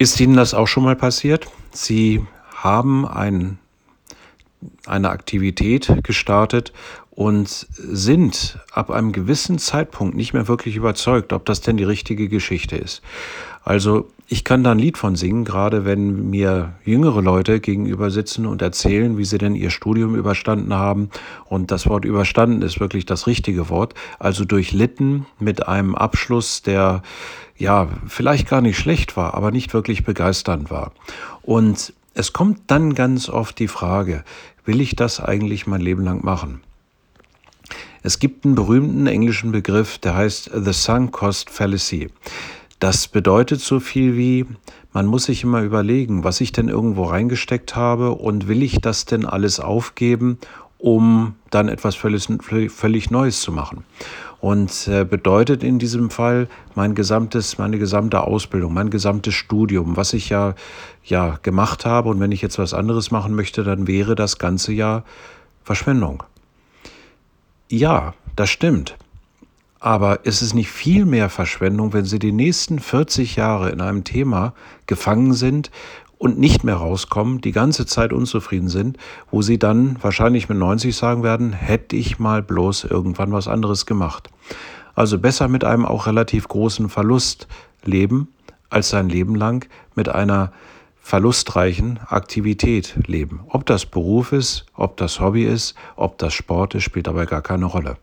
Ist Ihnen das auch schon mal passiert? Sie haben ein, eine Aktivität gestartet und sind ab einem gewissen Zeitpunkt nicht mehr wirklich überzeugt, ob das denn die richtige Geschichte ist. Also ich kann da ein Lied von singen, gerade wenn mir jüngere Leute gegenüber sitzen und erzählen, wie sie denn ihr Studium überstanden haben. Und das Wort überstanden ist wirklich das richtige Wort. Also durchlitten mit einem Abschluss, der ja vielleicht gar nicht schlecht war, aber nicht wirklich begeisternd war. Und es kommt dann ganz oft die Frage, will ich das eigentlich mein Leben lang machen? Es gibt einen berühmten englischen Begriff, der heißt The Sunk Cost Fallacy. Das bedeutet so viel wie, man muss sich immer überlegen, was ich denn irgendwo reingesteckt habe und will ich das denn alles aufgeben, um dann etwas völlig, völlig Neues zu machen. Und äh, bedeutet in diesem Fall mein gesamtes, meine gesamte Ausbildung, mein gesamtes Studium, was ich ja, ja gemacht habe. Und wenn ich jetzt was anderes machen möchte, dann wäre das ganze ja Verschwendung. Ja, das stimmt. Aber ist es nicht viel mehr Verschwendung, wenn Sie die nächsten 40 Jahre in einem Thema gefangen sind und nicht mehr rauskommen, die ganze Zeit unzufrieden sind, wo Sie dann wahrscheinlich mit 90 sagen werden, hätte ich mal bloß irgendwann was anderes gemacht. Also besser mit einem auch relativ großen Verlust leben, als sein Leben lang mit einer verlustreichen Aktivität leben. Ob das Beruf ist, ob das Hobby ist, ob das Sport ist, spielt dabei gar keine Rolle.